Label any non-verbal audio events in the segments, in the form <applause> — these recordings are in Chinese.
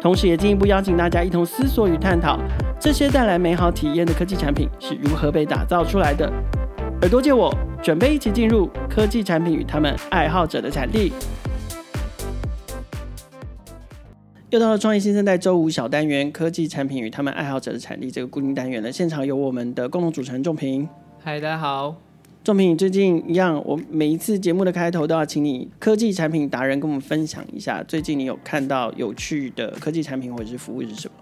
同时，也进一步邀请大家一同思索与探讨，这些带来美好体验的科技产品是如何被打造出来的。耳朵借我，准备一起进入科技产品与他们爱好者的产地。又到了创业新生代周五小单元——科技产品与他们爱好者的产地这个固定单元了。现场有我们的共同主持人仲平。嗨，大家好。仲平，你最近一样，我每一次节目的开头都要请你科技产品达人跟我们分享一下，最近你有看到有趣的科技产品或者是服务是什么？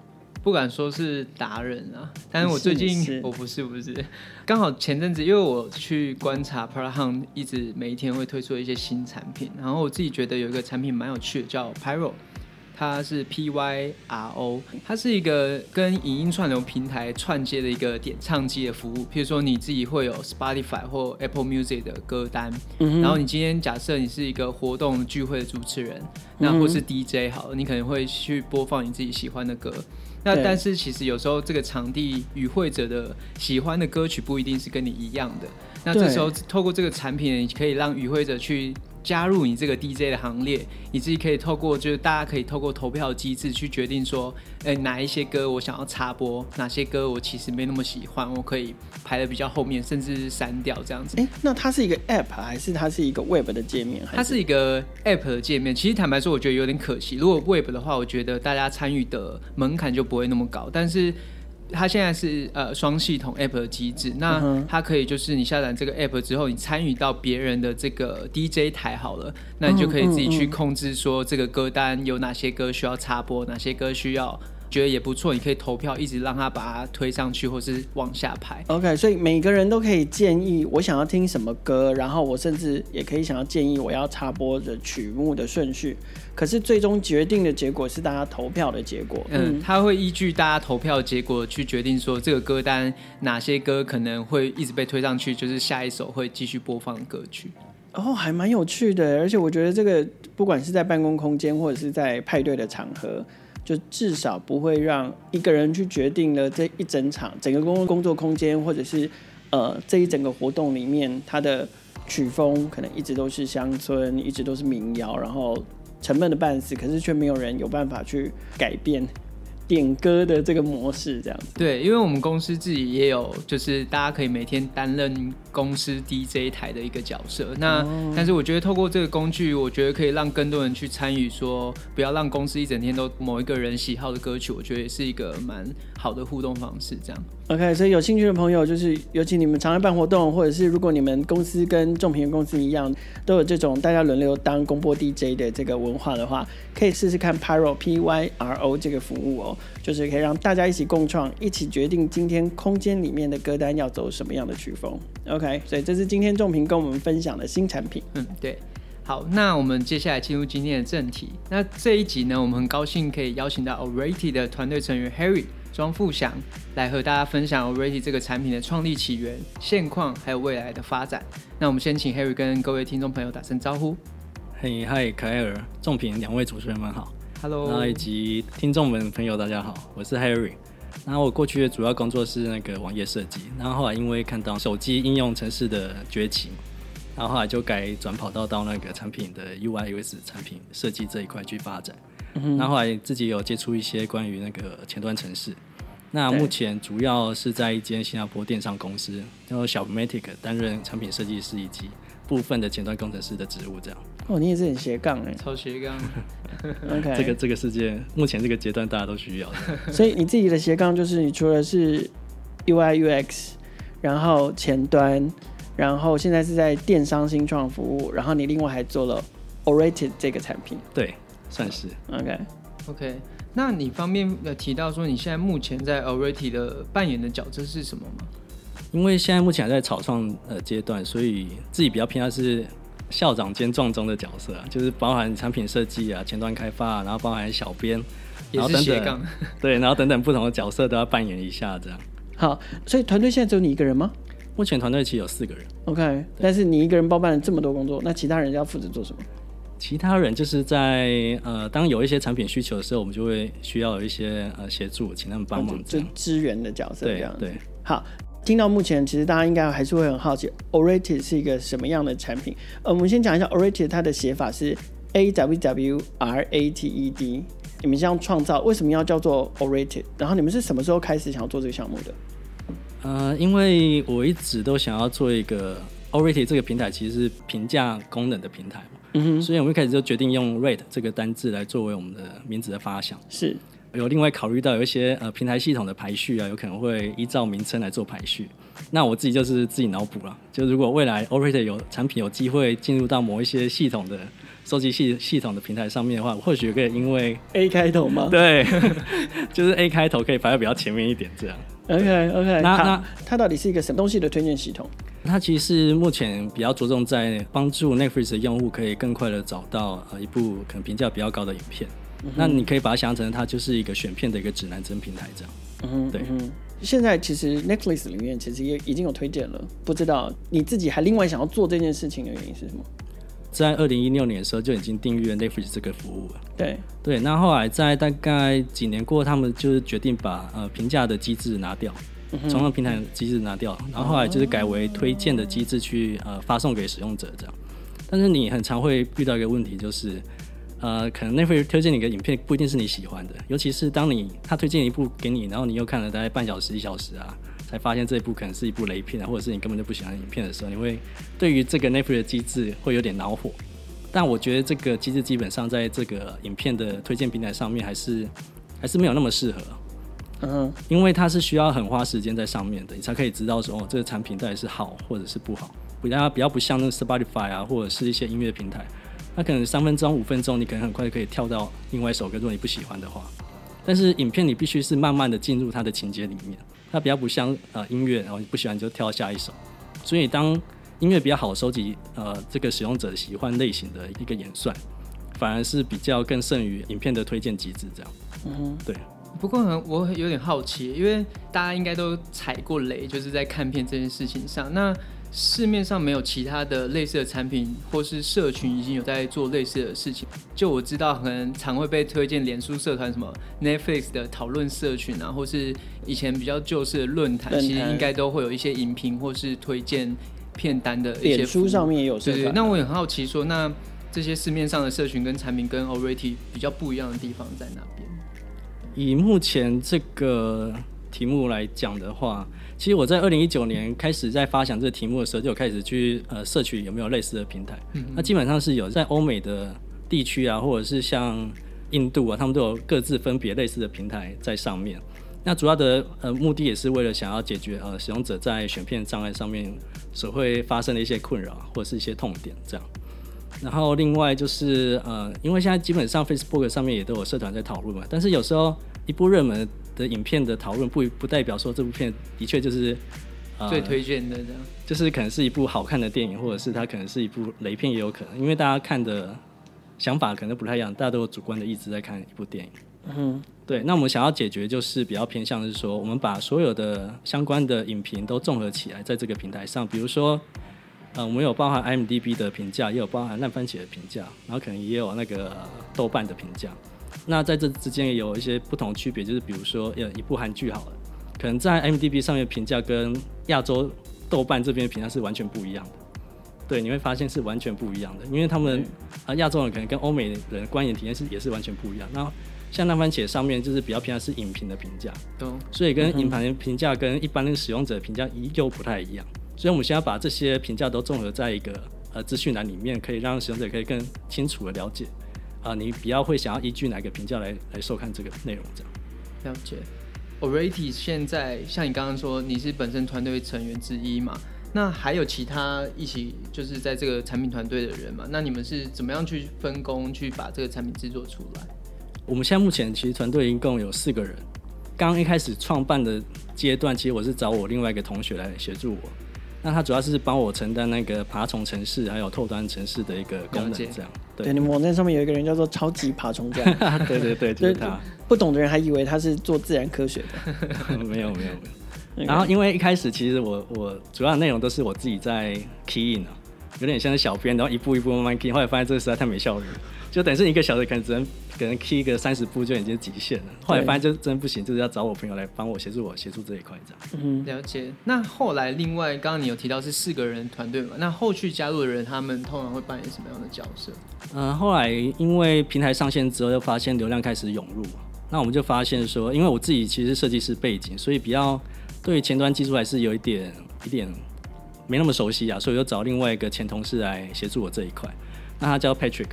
不敢说是达人啊，<laughs> 但是我最近我不是不是，刚好前阵子因为我去观察 Product Hunt 一直每一天会推出一些新产品，然后我自己觉得有一个产品蛮有趣的，叫 Pyro。它是 P Y R O，它是一个跟影音串流平台串接的一个点唱机的服务。譬如说你自己会有 Spotify 或 Apple Music 的歌单，嗯、然后你今天假设你是一个活动聚会的主持人，那或是 DJ 好了，你可能会去播放你自己喜欢的歌。那但是其实有时候这个场地与会者的喜欢的歌曲不一定是跟你一样的。那这时候透过这个产品，你可以让与会者去。加入你这个 DJ 的行列，你自己可以透过就是大家可以透过投票机制去决定说，哎、欸，哪一些歌我想要插播，哪些歌我其实没那么喜欢，我可以排的比较后面，甚至是删掉这样子。哎、欸，那它是一个 App 还是它是一个 Web 的界面？它是一个 App 的界面。其实坦白说，我觉得有点可惜。如果 Web 的话，我觉得大家参与的门槛就不会那么高，但是。它现在是呃双系统 App 的机制，那它可以就是你下载这个 App 之后，你参与到别人的这个 DJ 台好了，那你就可以自己去控制说这个歌单有哪些歌需要插播，哪些歌需要。觉得也不错，你可以投票，一直让他把它推上去，或是往下排。OK，所以每个人都可以建议我想要听什么歌，然后我甚至也可以想要建议我要插播的曲目的顺序。可是最终决定的结果是大家投票的结果。嗯，他会依据大家投票的结果去决定说这个歌单哪些歌可能会一直被推上去，就是下一首会继续播放的歌曲。哦，还蛮有趣的，而且我觉得这个不管是在办公空间或者是在派对的场合。就至少不会让一个人去决定了这一整场整个工工作空间，或者是呃这一整个活动里面，它的曲风可能一直都是乡村，一直都是民谣，然后沉闷的半死，可是却没有人有办法去改变。点歌的这个模式这样子，对，因为我们公司自己也有，就是大家可以每天担任公司 DJ 台的一个角色。那、哦、但是我觉得透过这个工具，我觉得可以让更多人去参与，说不要让公司一整天都某一个人喜好的歌曲，我觉得也是一个蛮好的互动方式。这样。OK，所以有兴趣的朋友，就是尤其你们常来办活动，或者是如果你们公司跟众平公司一样，都有这种大家轮流当公播 DJ 的这个文化的话，可以试试看 Pyro P Y R O 这个服务哦，就是可以让大家一起共创，一起决定今天空间里面的歌单要走什么样的曲风。OK，所以这是今天仲平跟我们分享的新产品。嗯，对。好，那我们接下来进入今天的正题。那这一集呢，我们很高兴可以邀请到 Already 的团队成员 Harry。庄富祥来和大家分享 Already 这个产品的创立起源、现况，还有未来的发展。那我们先请 Harry 跟各位听众朋友打声招呼。嘿，嗨，凯尔、仲平两位主持人们好。Hello，以及听众们朋友大家好，我是 Harry。然后我过去的主要工作是那个网页设计，然后后来因为看到手机应用程式的崛起，然后后来就改转跑道到那个产品的 UI UX 产品设计这一块去发展。然后后来自己有接触一些关于那个前端城市，那目前主要是在一间新加坡电商公司叫做小 Matic 担任产品设计师以及部分的前端工程师的职务，这样。哦，你也是很斜杠哎，超斜杠。<laughs> OK，这个这个世界目前这个阶段大家都需要的。所以你自己的斜杠就是你除了是 UI UX，然后前端，然后现在是在电商新创服务，然后你另外还做了 Already 这个产品。对。算是 OK OK，那你方便呃提到说你现在目前在 Already 的扮演的角色是什么吗？因为现在目前还在草创呃阶段，所以自己比较偏向是校长兼撞钟的角色啊，就是包含产品设计啊、前端开发啊，然后包含小编，然后等等，对，然后等等不同的角色都要扮演一下，这样。好，所以团队现在只有你一个人吗？目前团队其实有四个人。OK，但是你一个人包办了这么多工作，那其他人要负责做什么？其他人就是在呃，当有一些产品需求的时候，我们就会需要有一些呃协助，请他们帮忙，就支援的角色这样。对，对。好，听到目前，其实大家应该还是会很好奇，awwrated 是一个什么样的产品？呃，我们先讲一下 awwrated 它的写法是 A W W R A T E D。你们这样创造，为什么要叫做 awwrated？然后你们是什么时候开始想要做这个项目的？呃，因为我一直都想要做一个 awwrated 这个平台，其实是评价功能的平台嘛。嗯哼，所以我们一开始就决定用 rate 这个单字来作为我们的名字的发想。是，有另外考虑到有一些呃平台系统的排序啊，有可能会依照名称来做排序。那我自己就是自己脑补了，就如果未来 Orator 有产品有机会进入到某一些系统的收集系系统的平台上面的话，或许可以因为 A 开头吗？<laughs> 对，<laughs> 就是 A 开头可以排在比较前面一点这样。OK OK，那那它到底是一个什么东西的推荐系统？它其实是目前比较着重在帮助 Netflix 的用户可以更快的找到呃一部可能评价比较高的影片。嗯、那你可以把它想象成它就是一个选片的一个指南针平台这样。嗯，对。嗯、现在其实 Netflix 里面其实也已经有推荐了，不知道你自己还另外想要做这件事情的原因是什么？在二零一六年的时候就已经订阅 Netflix 这个服务了。对对，那后来在大概几年过后，他们就是决定把呃评价的机制拿掉。从那平台机制拿掉，然后后来就是改为推荐的机制去呃发送给使用者这样。但是你很常会遇到一个问题，就是呃可能 Netflix 推荐你的影片不一定是你喜欢的，尤其是当你他推荐一部给你，然后你又看了大概半小时一小时啊，才发现这一部可能是一部雷片啊，或者是你根本就不喜欢的影片的时候，你会对于这个 Netflix 的机制会有点恼火。但我觉得这个机制基本上在这个影片的推荐平台上面还是还是没有那么适合。嗯，因为它是需要很花时间在上面的，你才可以知道说哦，这个产品到底是好或者是不好。比较比较不像那个 Spotify 啊，或者是一些音乐平台，它可能三分钟、五分钟，你可能很快就可以跳到另外一首歌，如果你不喜欢的话。但是影片你必须是慢慢的进入它的情节里面，它比较不像呃音乐，然后你不喜欢就跳下一首。所以当音乐比较好收集呃这个使用者喜欢类型的一个演算，反而是比较更胜于影片的推荐机制这样。嗯，对。不过呢，我有点好奇，因为大家应该都踩过雷，就是在看片这件事情上。那市面上没有其他的类似的产品，或是社群已经有在做类似的事情。就我知道，可能常会被推荐脸书社团什么 Netflix 的讨论社群啊，或是以前比较旧式的论坛，其实应该都会有一些影评或是推荐片单的一些。脸书上面也有社团。对，那我也很好奇说，说那这些市面上的社群跟产品跟 awwrated 比较不一样的地方在哪边？以目前这个题目来讲的话，其实我在二零一九年开始在发想这个题目的时候，就有开始去呃摄取有没有类似的平台。嗯，那基本上是有在欧美的地区啊，或者是像印度啊，他们都有各自分别类似的平台在上面。那主要的呃目的也是为了想要解决呃使用者在选片障碍上面所会发生的一些困扰或者是一些痛点这样。然后另外就是呃，因为现在基本上 Facebook 上面也都有社团在讨论嘛，但是有时候一部热门的影片的讨论不不代表说这部片的确就是、呃、最推荐的这样，就是可能是一部好看的电影，或者是它可能是一部雷片也有可能，因为大家看的想法可能不太一样，大家都有主观的意志在看一部电影。嗯，对。那我们想要解决就是比较偏向是说，我们把所有的相关的影评都综合起来，在这个平台上，比如说。呃，我们有包含 IMDB 的评价，也有包含烂番茄的评价，然后可能也有那个豆瓣的评价。那在这之间也有一些不同区别，就是比如说，有一部韩剧好了，可能在 IMDB 上面评价跟亚洲豆瓣这边评价是完全不一样的。对，你会发现是完全不一样的，因为他们啊亚洲人可能跟欧美人观影体验是也是完全不一样。那像烂番茄上面就是比较偏向是影评的评价，所以跟影评评价跟一般的使用者评价又不太一样。所以，我们现在把这些评价都综合在一个呃资讯栏里面，可以让使用者可以更清楚的了解啊、呃，你比较会想要依据哪个评价来来收看这个内容这样。了解。awwrated 现在像你刚刚说你是本身团队成员之一嘛？那还有其他一起就是在这个产品团队的人嘛？那你们是怎么样去分工去把这个产品制作出来？我们现在目前其实团队一共有四个人。刚刚一开始创办的阶段，其实我是找我另外一个同学来协助我。那它主要是帮我承担那个爬虫城市还有透端城市的一个功能，这样。对，你们网站上面有一个人叫做超级爬虫家。<laughs> 对对对，就是他。<laughs> 不懂的人还以为他是做自然科学的。没有没有没有。<laughs> 然后因为一开始其实我我主要的内容都是我自己在 key in 啊，有点像是小编，然后一步一步慢慢 key，后来发现这个实在太没效率。就等于是一个小时可能只能可能 key 个三十步就已经极限了。后来发现就真不行，就是要找我朋友来帮我协助我协助这一块这样。嗯，了解。那后来另外刚刚你有提到是四个人团队嘛？那后续加入的人他们通常会扮演什么样的角色？嗯、呃，后来因为平台上线之后，又发现流量开始涌入，那我们就发现说，因为我自己其实设计师背景，所以比较对前端技术还是有一点一点没那么熟悉啊，所以就找另外一个前同事来协助我这一块。那他叫 Patrick。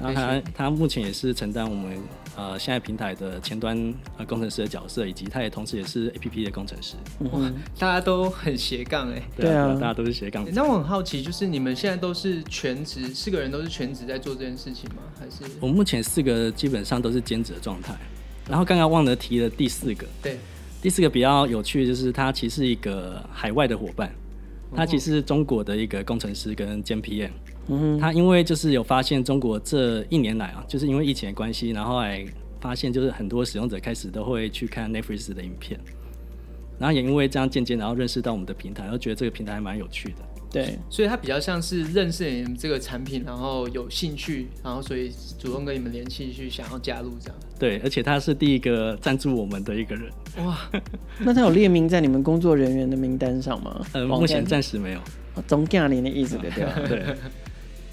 然后他他目前也是承担我们呃现在平台的前端呃工程师的角色，以及他也同时也是 APP 的工程师。哇，大家都很斜杠哎。对啊，大家都是斜杠。那我很好奇，就是你们现在都是全职，四个人都是全职在做这件事情吗？还是？我目前四个基本上都是兼职的状态。然后刚刚忘了提了第四个，对，第四个比较有趣的就是他其实是一个海外的伙伴，他其实是中国的一个工程师跟兼 PM。嗯，他因为就是有发现中国这一年来啊，就是因为疫情的关系，然后还发现就是很多使用者开始都会去看 Netflix 的影片，然后也因为这样渐渐然后认识到我们的平台，然后觉得这个平台还蛮有趣的。对，所以他比较像是认识你们这个产品，然后有兴趣，然后所以主动跟你们联系去想要加入这样。对，而且他是第一个赞助我们的一个人。哇，<laughs> 那他有列名在你们工作人员的名单上吗？呃，目前暂时没有。总经理的意思对吧？<laughs> 对。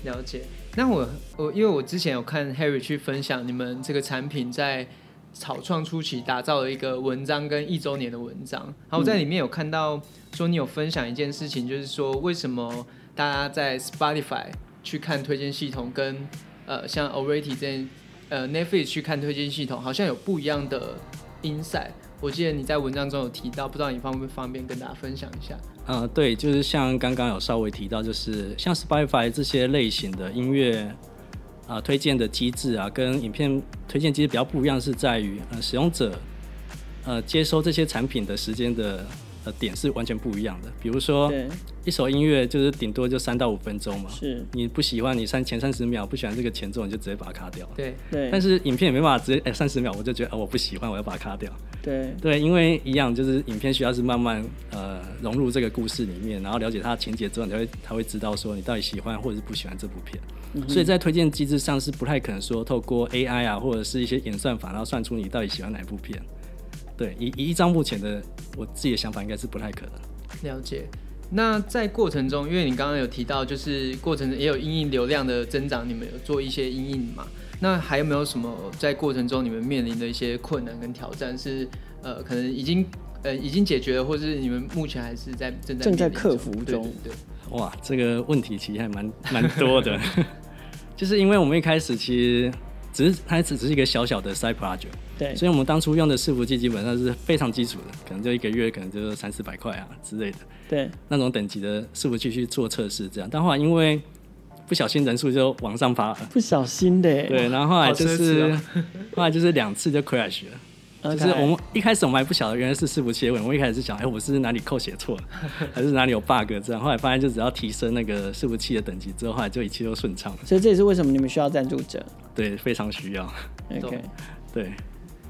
了解，那我我因为我之前有看 Harry 去分享你们这个产品在草创初期打造的一个文章跟一周年的文章，然后我在里面有看到说你有分享一件事情，就是说为什么大家在 Spotify 去看推荐系统跟呃像 Already 这样呃 Netflix 去看推荐系统好像有不一样的 insight。我记得你在文章中有提到，不知道你方不方便跟大家分享一下？嗯、呃，对，就是像刚刚有稍微提到，就是像 Spotify 这些类型的音乐啊、呃、推荐的机制啊，跟影片推荐机制比较不一样，是在于呃使用者呃接收这些产品的时间的。呃，点是完全不一样的。比如说，一首音乐就是顶多就三到五分钟嘛。是。你不喜欢你三前三十秒不喜欢这个前奏，你就直接把它卡掉。对对。但是影片也没办法直接哎三十秒我就觉得哦我不喜欢我要把它卡掉。对对，因为一样就是影片需要是慢慢呃融入这个故事里面，然后了解它的情节之后，你才会才会知道说你到底喜欢或者是不喜欢这部片。嗯。所以在推荐机制上是不太可能说透过 AI 啊或者是一些演算法，然后算出你到底喜欢哪一部片。对，以以一张目前的我自己的想法，应该是不太可能。了解。那在过程中，因为你刚刚有提到，就是过程中也有因应流量的增长，你们有做一些因应嘛？那还有没有什么在过程中你们面临的一些困难跟挑战是呃可能已经呃已经解决了，或是你们目前还是在正在正在克服中？对，对，对。哇，这个问题其实还蛮蛮多的，<laughs> 就是因为我们一开始其实。只是它只是一个小小的 side project，对，所以我们当初用的伺服器基本上是非常基础的，可能就一个月可能就三四百块啊之类的，对，那种等级的伺服器去做测试这样，但后来因为不小心人数就往上爬，不小心的，对，然后后来就是、喔、<laughs> 后来就是两次就 crash 了。就是我们一开始我们还不晓得原来是伺服器的问题，我们一开始是想，哎、欸，我是哪里扣写错了，<laughs> 还是哪里有 bug 这样。后来发现就只要提升那个伺服器的等级之后，后来就一切都顺畅了。所以这也是为什么你们需要赞助者。对，非常需要。OK，对。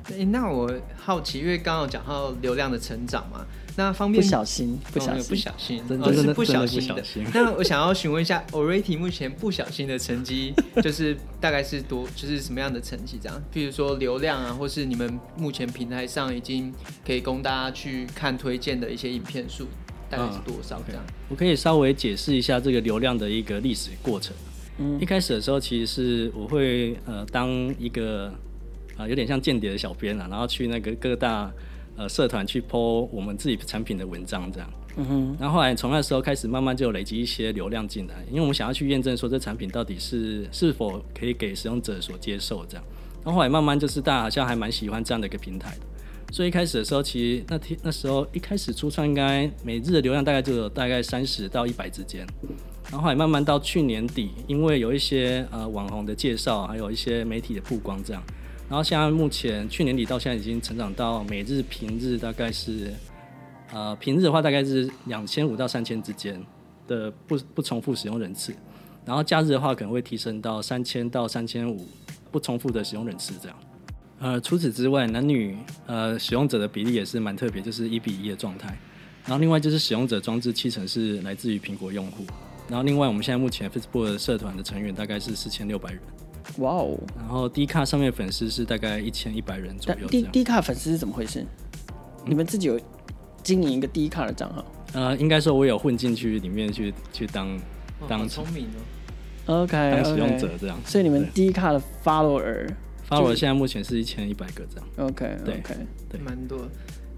哎、欸，那我好奇，因为刚刚有讲到流量的成长嘛。那方便不小心，不小心，哦、不小心，真的，是不小心的。那我想要询问一下，<laughs> Already 目前不小心的成绩，就是大概是多，就是什么样的成绩？这样，譬如说流量啊，或是你们目前平台上已经可以供大家去看推荐的一些影片数，大概是多少？这样、我可以稍微解释一下这个流量的一个历史过程。嗯，一开始的时候，其实是我会呃当一个呃有点像间谍的小编啊，然后去那个各大。呃，社团去 po 我们自己产品的文章，这样。嗯哼。然后后来从那时候开始，慢慢就累积一些流量进来，因为我们想要去验证说这产品到底是是否可以给使用者所接受，这样。然后后来慢慢就是大家好像还蛮喜欢这样的一个平台的，所以一开始的时候，其实那天那时候一开始初创应该每日的流量大概就有大概三十到一百之间。然后后来慢慢到去年底，因为有一些呃网红的介绍，还有一些媒体的曝光，这样。然后现在目前去年底到现在已经成长到每日平日大概是呃，平日的话大概是两千五到三千之间的不不重复使用人次，然后假日的话可能会提升到三千到三千五不重复的使用人次这样。呃，除此之外，男女呃使用者的比例也是蛮特别，就是一比一的状态。然后另外就是使用者装置七成是来自于苹果用户。然后另外我们现在目前 Facebook 社团的成员大概是四千六百人。哇哦！然后低卡上面粉丝是大概一千一百人左右。D D 卡粉丝是怎么回事？你们自己有经营一个低卡的账号？呃，应该说我有混进去里面去去当当聪明哦。OK，当使用者这样。所以你们低卡的 follower follower 现在目前是一千一百个这样。OK，对 OK，对，蛮多。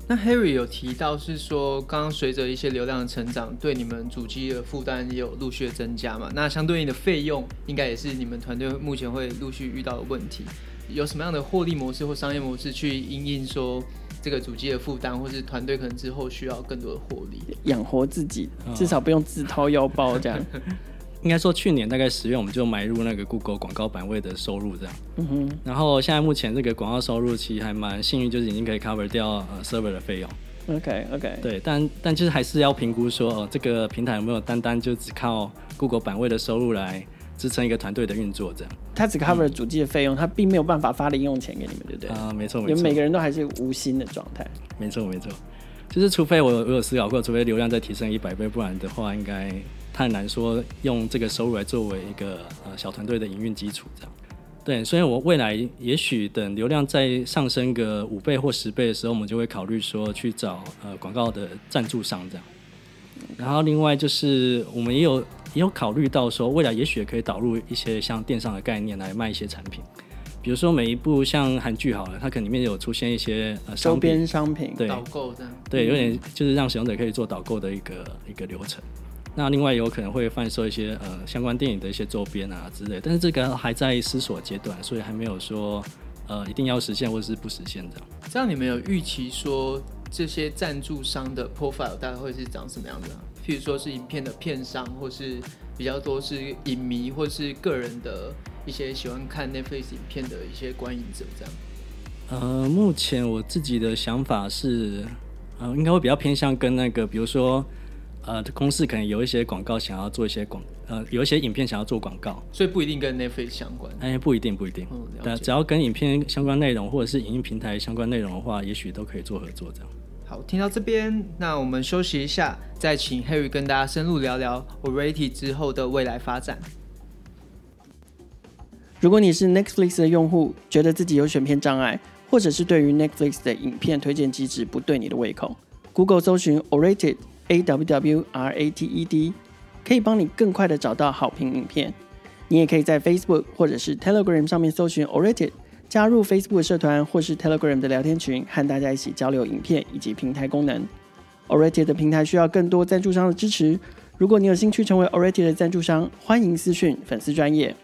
那 Harry 有提到是说，刚刚随着一些流量的成长，对你们主机的负担也有陆续的增加嘛？那相对应的费用，应该也是你们团队目前会陆续遇到的问题。有什么样的获利模式或商业模式去因应说这个主机的负担，或是团队可能之后需要更多的获利，养活自己，至少不用自掏腰包这样。<laughs> <laughs> <laughs> 应该说，去年大概十月我们就买入那个 Google 广告版位的收入，这样。嗯哼。然后现在目前这个广告收入其实还蛮幸运，就是已经可以 cover 掉呃 server 的费用。OK OK。对，但但就是还是要评估说，哦，这个平台有没有单单就只靠 Google 版位的收入来支撑一个团队的运作这样。它只 cover 主机的费用，它、嗯、并没有办法发零用钱给你们，对不对？啊、呃，没错没错。每个人都还是无心的状态。没错没错。就是除非我我有思考过，除非流量再提升一百倍，不然的话应该。太难说用这个收入来作为一个呃小团队的营运基础，这样。对，所以我未来也许等流量再上升个五倍或十倍的时候，我们就会考虑说去找呃广告的赞助商这样。然后另外就是我们也有也有考虑到说，未来也许也可以导入一些像电商的概念来卖一些产品，比如说每一部像韩剧好了，它可能里面有出现一些呃周边商品，对，导购这样，对，有点就是让使用者可以做导购的一个一个流程。那另外有可能会贩售一些呃相关电影的一些周边啊之类，但是这个还在思索阶段，所以还没有说呃一定要实现或者是不实现这样。这样你们有预期说这些赞助商的 profile 大概会是长什么样子啊？譬如说是影片的片商，或是比较多是影迷，或是个人的一些喜欢看 Netflix 影片的一些观影者这样。呃，目前我自己的想法是，呃，应该会比较偏向跟那个比如说。呃，公司可能有一些广告想要做一些广，呃，有一些影片想要做广告，所以不一定跟 Netflix 相关。哎，不一定，不一定。嗯，只要跟影片相关内容或者是影音平台相关内容的话，也许都可以做合作这样。好，听到这边，那我们休息一下，再请 Harry 跟大家深入聊聊 Already 之后的未来发展。如果你是 Netflix 的用户，觉得自己有选片障碍，或者是对于 Netflix 的影片推荐机制不对你的胃口，Google 搜寻 Awwrated。A W W R A T E D 可以帮你更快的找到好评影片。你也可以在 Facebook 或者是 Telegram 上面搜寻 Awwrated，加入 Facebook 社团或是 Telegram 的聊天群，和大家一起交流影片以及平台功能。Awwrated 的平台需要更多赞助商的支持。如果你有兴趣成为 Awwrated 的赞助商，欢迎私讯粉丝专业。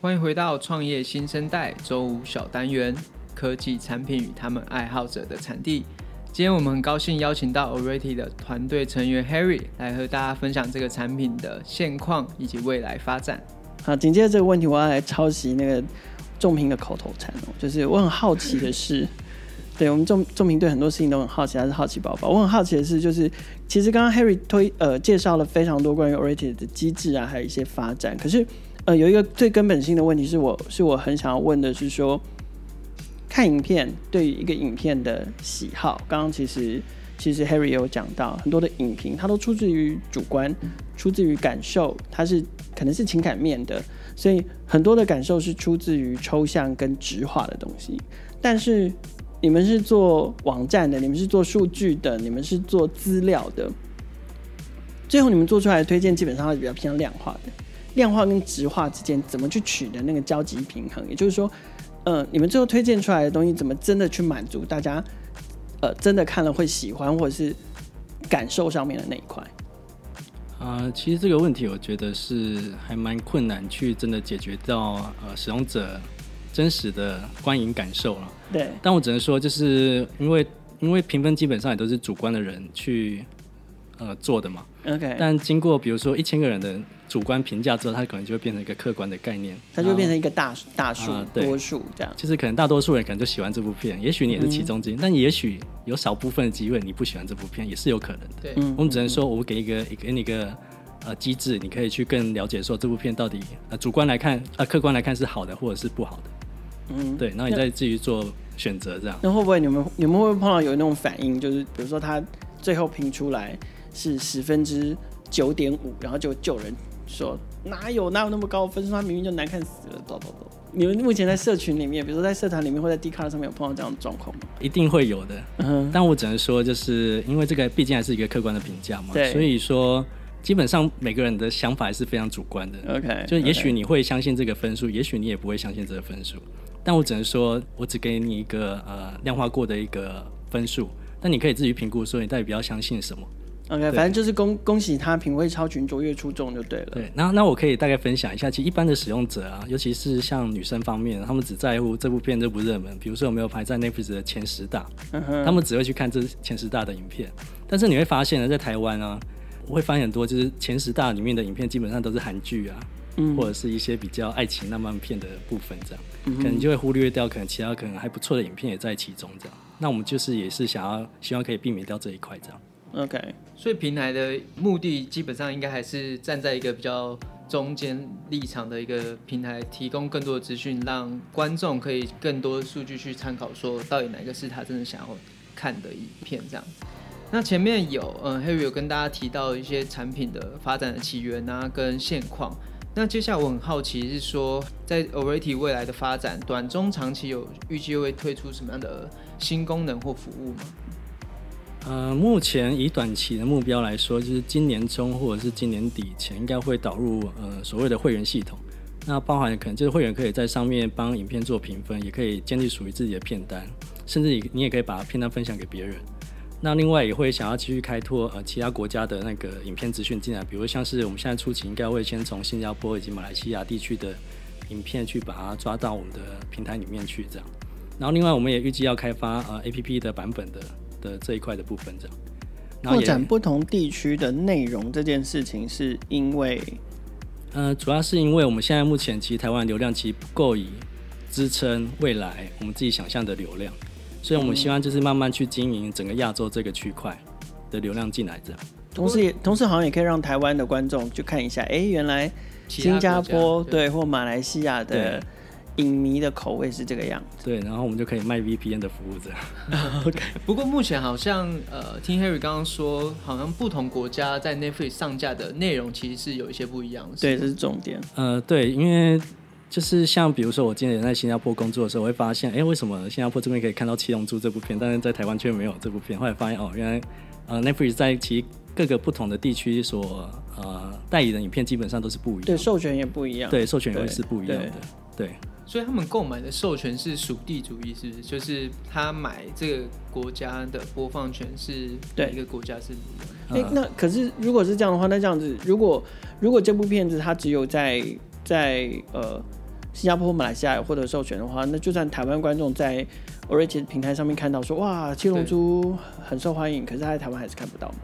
欢迎回到创业新生代周五小单元：科技产品与他们爱好者的产地。今天我们很高兴邀请到 Awwrated 的团队成员 Harry 来和大家分享这个产品的现况以及未来发展。好，紧接着这个问题，我要来抄袭那个仲平的口头禅哦，就是我很好奇的是，<laughs> 对我们仲仲平对很多事情都很好奇，还是好奇宝宝。我很好奇的是，就是其实刚刚 Harry 推呃介绍了非常多关于 Awwrated 的机制啊，还有一些发展。可是呃有一个最根本性的问题是我是我很想要问的是说。看影片对于一个影片的喜好，刚刚其实其实 Harry 有讲到很多的影评，它都出自于主观，出自于感受，它是可能是情感面的，所以很多的感受是出自于抽象跟直化的东西。但是你们是做网站的，你们是做数据的，你们是做资料的，最后你们做出来的推荐基本上是比较偏量化的，量化跟直化之间怎么去取得那个交集平衡？也就是说。嗯，你们最后推荐出来的东西，怎么真的去满足大家？呃，真的看了会喜欢，或者是感受上面的那一块？啊、呃，其实这个问题，我觉得是还蛮困难去真的解决到呃使用者真实的观影感受了。对，但我只能说，就是因为因为评分基本上也都是主观的人去呃做的嘛。OK，但经过比如说一千个人的主观评价之后，它可能就会变成一个客观的概念，它就会变成一个大大数、呃、多数这样。其实可能大多数人可能就喜欢这部片，也许你也是其中之一，嗯、但也许有少部分的机会你不喜欢这部片，也是有可能的。对，我们只能说，我们给一个给你一个呃机制，你可以去更了解说这部片到底呃主观来看呃客观来看是好的或者是不好的。嗯，对，然后你再自己做选择这样。那会不会你们你们会不会碰到有那种反应，就是比如说他最后评出来是十分之九点五，然后就就有人说哪有哪有那么高分数，他明明就难看死了，走走走。你们目前在社群里面，比如说在社团里面或在 Dcard 上面有碰到这样的状况吗？一定会有的。嗯哼，但我只能说，就是因为这个毕竟还是一个客观的评价嘛，对，所以说基本上每个人的想法还是非常主观的。OK，就也许你会相信这个分数.也许你也不会相信这个分数。但我只能说，我只给你一个呃量化过的一个分数，但你可以自己评估，说你到底比较相信什么。OK，反正就是恭恭喜他品味超群卓越出众就对了。对，那那我可以大概分享一下，其实一般的使用者啊，尤其是像女生方面，他们只在乎这部片热不热门，比如说有没有排在 Netflix 的前十大，嗯，他们只会去看这前十大的影片。但是你会发现呢，在台湾啊，我会发现很多就是前十大里面的影片基本上都是韩剧啊。嗯、或者是一些比较爱情浪漫片的部分，这样、嗯、可能就会忽略掉可能其他可能还不错的影片也在其中，这样。那我们就是也是想要希望可以避免掉这一块，这样。OK，所以平台的目的基本上应该还是站在一个比较中间立场的一个平台，提供更多的资讯，让观众可以更多的数据去参考，说到底哪个是他真的想要看的影片，这样。那前面有嗯，Harry 有跟大家提到一些产品的发展的起源啊，跟现况。那接下来我很好奇是说，在 Awready 未来的发展，短中长期有预计会推出什么样的新功能或服务吗？呃，目前以短期的目标来说，就是今年中或者是今年底前，应该会导入呃所谓的会员系统。那包含可能就是会员可以在上面帮影片做评分，也可以建立属于自己的片单，甚至你你也可以把片单分享给别人。那另外也会想要继续开拓呃其他国家的那个影片资讯进来，比如像是我们现在初期应该会先从新加坡以及马来西亚地区的影片去把它抓到我们的平台里面去这样。然后另外我们也预计要开发呃 APP 的版本的的这一块的部分这样。拓展不同地区的内容这件事情是因为，呃主要是因为我们现在目前其实台湾流量其实不够以支撑未来我们自己想象的流量。所以，我们希望就是慢慢去经营整个亚洲这个区块的流量进来，这样。同时也，同时好像也可以让台湾的观众去看一下，哎、欸，原来新加坡对，对或马来西亚的影迷的口味是这个样子。对，然后我们就可以卖 VPN 的服务，这样。OK。不过目前好像，呃，听 Harry 刚刚说，好像不同国家在 Netflix 上架的内容其实是有一些不一样的。对，这是重点。呃，对，因为。就是像比如说，我今年在新加坡工作的时候，我会发现，哎、欸，为什么新加坡这边可以看到《七龙珠》这部片，但是在台湾却没有这部片？后来发现，哦，原来呃，Netflix 在其各个不同的地区所呃代理的影片基本上都是不一样，对，授权也不一样，对，授权也会是不一样的，对。对对所以他们购买的授权是属地主义，是不是？就是他买这个国家的播放权是对一个国家是那可是如果是这样的话，那这样子，如果如果这部片子它只有在在呃。新加坡、马来西亚有获得授权的话，那就算台湾观众在 Awready 平台上面看到说哇，七龙珠很受欢迎，可是他在台湾还是看不到吗？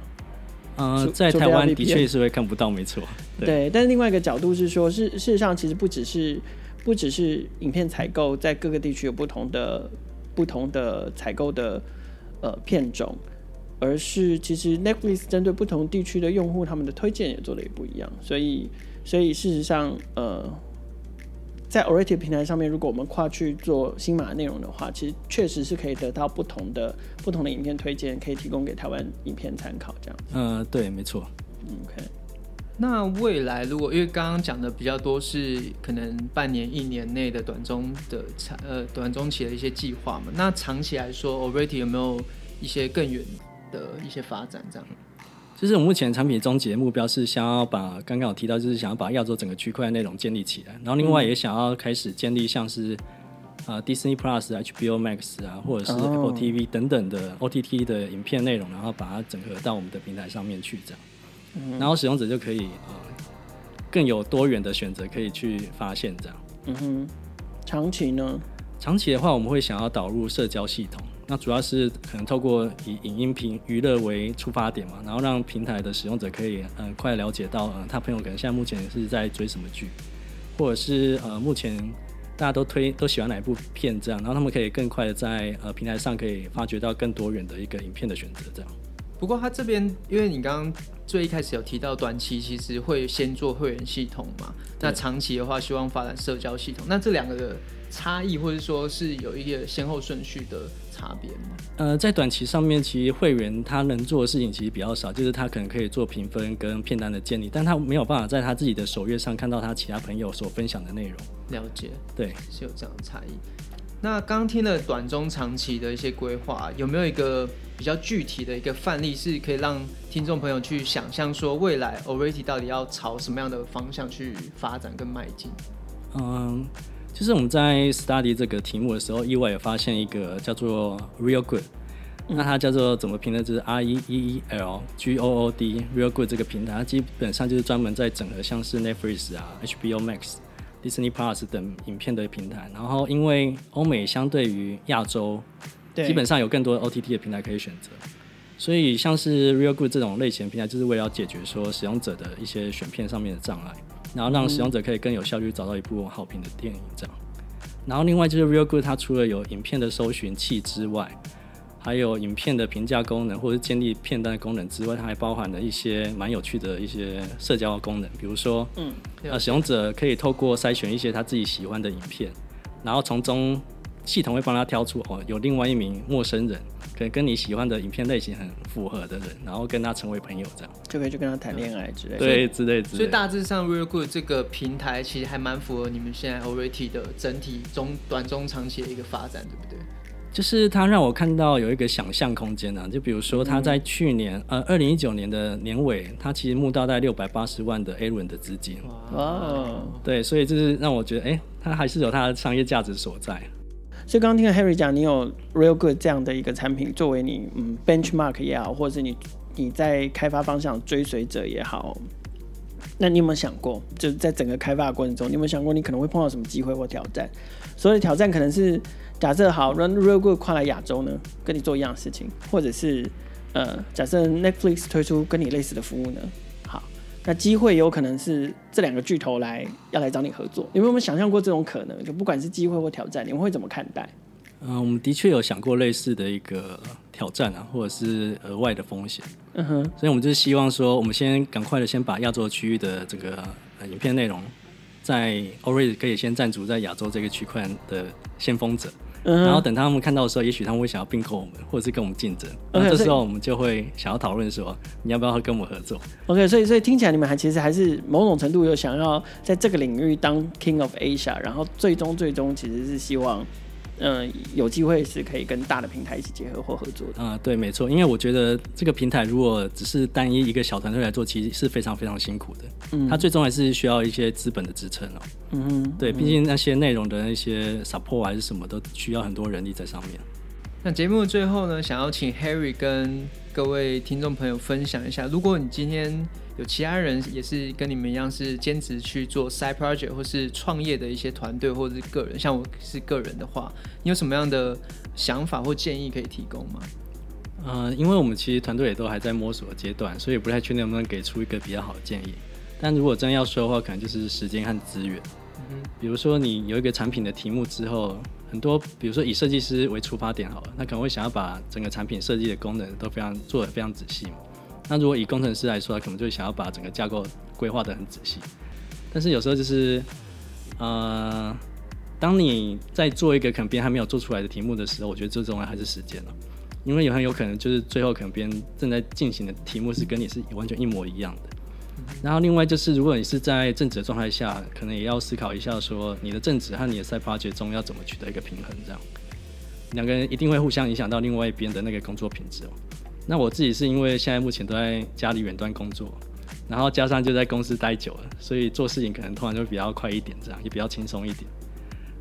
嗯、呃，在台湾的确是会看不到，没错。对，但是另外一个角度是说，事事实上其实不只是不只是影片采购在各个地区有不同的不同的采购的呃片种，而是其实 Netflix 针对不同地区的用户，他们的推荐也做的也不一样，所以所以事实上呃。在 Awready 平台上面，如果我们跨去做新马内容的话，其实确实是可以得到不同的不同的影片推荐，可以提供给台湾影片参考这样。嗯、呃，对，没错。OK。那未来如果因为刚刚讲的比较多是可能半年、一年内的短中的长呃短中期的一些计划嘛，那长期来说，Already 有没有一些更远的一些发展这样？就是我们目前产品终极的目标是想要把刚刚有提到，就是想要把亚洲整个区块的内容建立起来，然后另外也想要开始建立像是啊、呃、Disney Plus、HBO Max 啊，或者是 Apple TV 等等的 OTT 的影片内容，然后把它整合到我们的平台上面去，这样，然后使用者就可以呃更有多元的选择可以去发现这样。嗯哼，长期呢？长期的话，我们会想要导入社交系统。那主要是可能透过以影音频娱乐为出发点嘛，然后让平台的使用者可以嗯、呃、快了解到嗯、呃、他朋友可能现在目前是在追什么剧，或者是呃目前大家都推都喜欢哪一部片这样，然后他们可以更快的在呃平台上可以发掘到更多元的一个影片的选择这样。不过他这边，因为你刚刚最一开始有提到，短期其实会先做会员系统嘛，那长期的话希望发展社交系统，那这两个的差异，或者说是有一个先后顺序的差别吗？呃，在短期上面，其实会员他能做的事情其实比较少，就是他可能可以做评分跟片单的建立，但他没有办法在他自己的首页上看到他其他朋友所分享的内容。了解，对，是有这样的差异。那刚听了短中长期的一些规划，有没有一个比较具体的一个范例，是可以让听众朋友去想象说，未来 Already 到底要朝什么样的方向去发展跟迈进？嗯，就是我们在 study 这个题目的时候，意外有发现一个叫做 Real Good，那它叫做怎么拼呢？就是 R E E E L G O O D Real Good 这个平台，它基本上就是专门在整合像是 Netflix 啊、HBO Max。Disney Plus 等影片的平台，然后因为欧美相对于亚洲，基本上有更多的 OTT 的平台可以选择，所以像是 Real Good 这种类型的平台，就是为了要解决说使用者的一些选片上面的障碍，然后让使用者可以更有效率找到一部好评的电影这样。然后另外就是 Real Good 它除了有影片的搜寻器之外，还有影片的评价功能，或者建立片段的功能之外，它还包含了一些蛮有趣的一些社交功能，比如说，嗯，呃，使用者可以透过筛选一些他自己喜欢的影片，然后从中系统会帮他挑出哦，有另外一名陌生人，可能跟你喜欢的影片类型很符合的人，然后跟他成为朋友，这样就可以去跟他谈恋爱之类的，对，之类之类。所以大致上，Real Good 这个平台其实还蛮符合你们现在 Already 的整体中短中长期的一个发展，对不对？就是他让我看到有一个想象空间呢，就比如说他在去年，嗯、呃，二零一九年的年尾，他其实募到在六百八十万的 A 轮的资金。哇，对，所以就是让我觉得，哎、欸，他还是有他的商业价值所在。所以刚刚听了 Harry 讲，你有 Real Good 这样的一个产品作为你嗯 benchmark 也好，或者是你你在开发方向追随者也好，那你有没有想过，就是在整个开发的过程中，你有没有想过你可能会碰到什么机会或挑战？所谓的挑战可能是。假设好，Run Real Good 跨来亚洲呢，跟你做一样的事情，或者是呃，假设 Netflix 推出跟你类似的服务呢，好，那机会有可能是这两个巨头来要来找你合作，你们有没有想象过这种可能？就不管是机会或挑战，你们会怎么看待？嗯、呃，我们的确有想过类似的一个挑战啊，或者是额外的风险。嗯哼，所以我们就是希望说，我们先赶快的先把亚洲区域的这个、呃、影片内容，在 Already 可以先占足在亚洲这个区块的先锋者。然后等他们看到的时候，也许他们会想要并购我们，或者是跟我们竞争。这时候我们就会想要讨论说，你要不要跟我们合作？OK，所以所以听起来你们还其实还是某种程度有想要在这个领域当 King of Asia，然后最终最终其实是希望。嗯，有机会是可以跟大的平台一起结合或合作的。啊、嗯，对，没错，因为我觉得这个平台如果只是单一一个小团队来做，其实是非常非常辛苦的。嗯，它最终还是需要一些资本的支撑哦。嗯哼，对，毕竟那些内容的那些 support 还是什么，都需要很多人力在上面。那节目的最后呢，想要请 Harry 跟各位听众朋友分享一下，如果你今天。有其他人也是跟你们一样是兼职去做 side project 或是创业的一些团队或者是个人，像我是个人的话，你有什么样的想法或建议可以提供吗？呃，因为我们其实团队也都还在摸索的阶段，所以不太确定能不能给出一个比较好的建议。但如果真要说的话，可能就是时间和资源。嗯哼。比如说你有一个产品的题目之后，很多比如说以设计师为出发点好了，那可能会想要把整个产品设计的功能都非常做得非常仔细嘛。那如果以工程师来说，他可能就想要把整个架构规划的很仔细。但是有时候就是，呃，当你在做一个可能别人还没有做出来的题目的时候，我觉得最重要还是时间了，因为有很有可能就是最后可能别人正在进行的题目是跟你是完全一模一样的。然后另外就是，如果你是在正职的状态下，可能也要思考一下，说你的正职和你的 side project 中要怎么取得一个平衡，这样两个人一定会互相影响到另外一边的那个工作品质哦。那我自己是因为现在目前都在家里远端工作，然后加上就在公司待久了，所以做事情可能突然就会比较快一点，这样也比较轻松一点。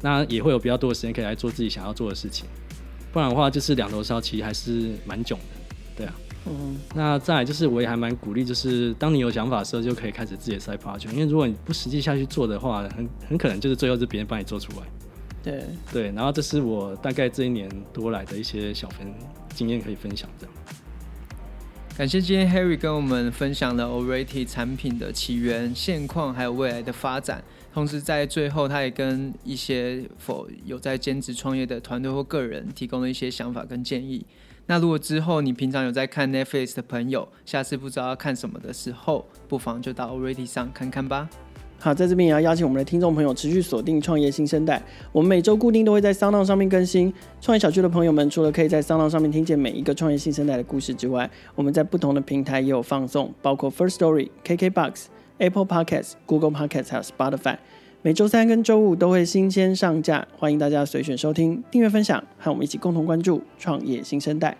那也会有比较多的时间可以来做自己想要做的事情。不然的话，就是两头烧，其实还是蛮囧的，对啊。嗯。那再来就是，我也还蛮鼓励，就是当你有想法的时候，就可以开始自己的 side project。因为如果你不实际下去做的话，很很可能就是最后是别人帮你做出来。对对，然后这是我大概这一年多来的一些小分经验可以分享这样。感谢今天 Harry 跟我们分享了 Already 产品的起源、现况，还有未来的发展。同时在最后，他也跟一些否有在兼职创业的团队或个人提供了一些想法跟建议。那如果之后你平常有在看 Netflix 的朋友，下次不知道要看什么的时候，不妨就到 Already 上看看吧。好，在这边也要邀请我们的听众朋友持续锁定创业新生代。我们每周固定都会在 Sound 上面更新。创业小聚的朋友们，除了可以在 Sound 上面听见每一个创业新生代的故事之外，我们在不同的平台也有放送，包括 First Story、KKBox、Apple Podcasts、Google Podcasts 还有 Spotify。每周三跟周五都会新鲜上架，欢迎大家随选收听、订阅、分享，和我们一起共同关注创业新生代。